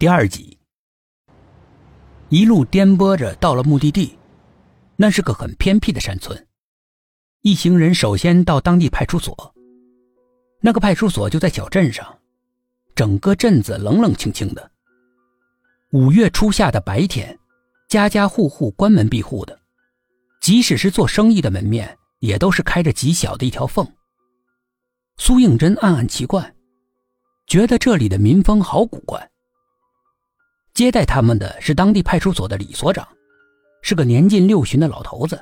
第二集，一路颠簸着到了目的地，那是个很偏僻的山村。一行人首先到当地派出所，那个派出所就在小镇上，整个镇子冷冷清清的。五月初夏的白天，家家户户关门闭户的，即使是做生意的门面，也都是开着极小的一条缝。苏应真暗暗奇怪，觉得这里的民风好古怪。接待他们的是当地派出所的李所长，是个年近六旬的老头子。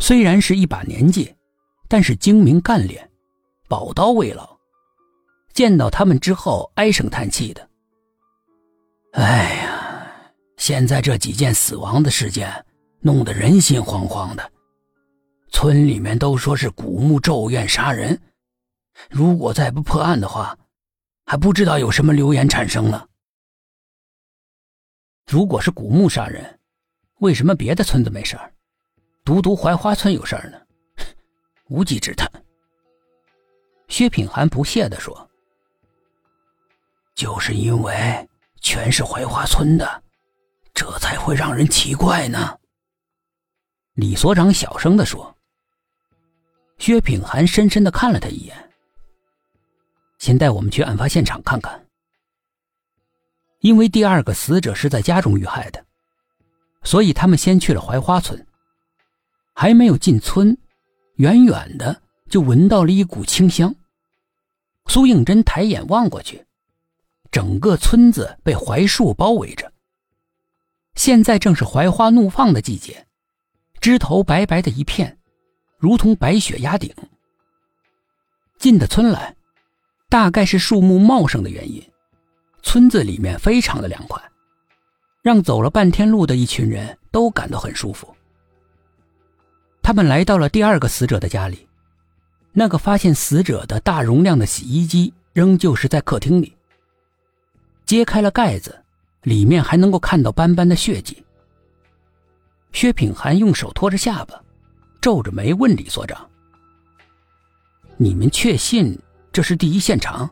虽然是一把年纪，但是精明干练，宝刀未老。见到他们之后，唉声叹气的：“哎呀，现在这几件死亡的事件，弄得人心惶惶的。村里面都说是古墓咒怨杀人，如果再不破案的话，还不知道有什么流言产生呢。”如果是古墓杀人，为什么别的村子没事儿，独独槐花村有事儿呢？无稽之谈。薛品涵不屑地说：“就是因为全是槐花村的，这才会让人奇怪呢。”李所长小声地说。薛品涵深深的看了他一眼。先带我们去案发现场看看。因为第二个死者是在家中遇害的，所以他们先去了槐花村。还没有进村，远远的就闻到了一股清香。苏应真抬眼望过去，整个村子被槐树包围着。现在正是槐花怒放的季节，枝头白白的一片，如同白雪压顶。进的村来，大概是树木茂盛的原因。村子里面非常的凉快，让走了半天路的一群人都感到很舒服。他们来到了第二个死者的家里，那个发现死者的大容量的洗衣机仍旧是在客厅里。揭开了盖子，里面还能够看到斑斑的血迹。薛品涵用手托着下巴，皱着眉问李所长：“你们确信这是第一现场？”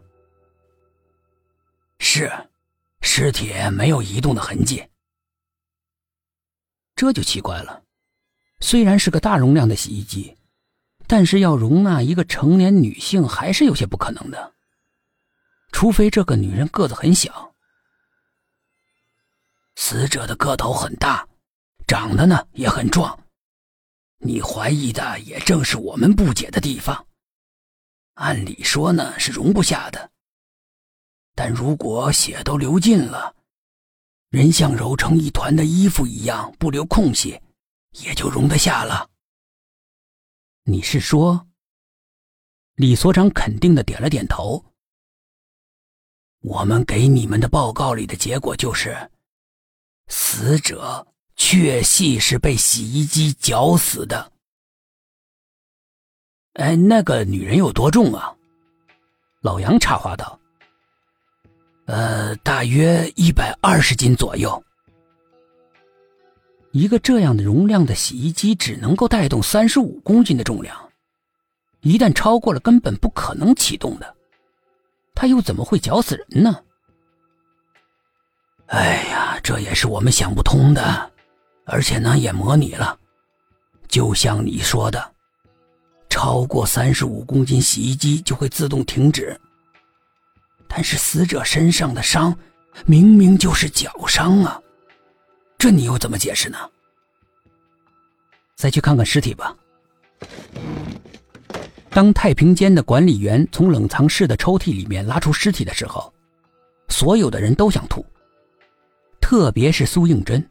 是，尸体没有移动的痕迹。这就奇怪了，虽然是个大容量的洗衣机，但是要容纳一个成年女性还是有些不可能的，除非这个女人个子很小。死者的个头很大，长得呢也很壮，你怀疑的也正是我们不解的地方。按理说呢是容不下的。但如果血都流尽了，人像揉成一团的衣服一样不留空隙，也就容得下了。你是说？李所长肯定的点了点头。我们给你们的报告里的结果就是，死者确系是被洗衣机绞死的。哎，那个女人有多重啊？老杨插话道。呃，大约一百二十斤左右。一个这样的容量的洗衣机只能够带动三十五公斤的重量，一旦超过了，根本不可能启动的。它又怎么会绞死人呢？哎呀，这也是我们想不通的，而且呢，也模拟了，就像你说的，超过三十五公斤，洗衣机就会自动停止。但是死者身上的伤，明明就是脚伤啊，这你又怎么解释呢？再去看看尸体吧。当太平间的管理员从冷藏室的抽屉里面拉出尸体的时候，所有的人都想吐，特别是苏应真，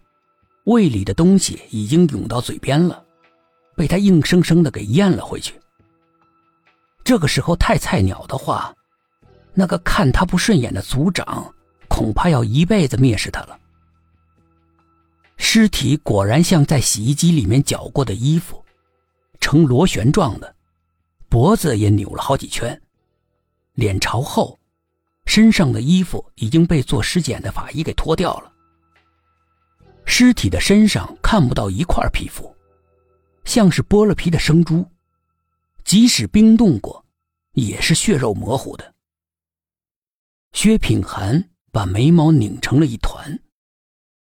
胃里的东西已经涌到嘴边了，被他硬生生的给咽了回去。这个时候太菜鸟的话。那个看他不顺眼的族长，恐怕要一辈子蔑视他了。尸体果然像在洗衣机里面绞过的衣服，呈螺旋状的，脖子也扭了好几圈，脸朝后，身上的衣服已经被做尸检的法医给脱掉了。尸体的身上看不到一块皮肤，像是剥了皮的生猪，即使冰冻过，也是血肉模糊的。薛品涵把眉毛拧成了一团。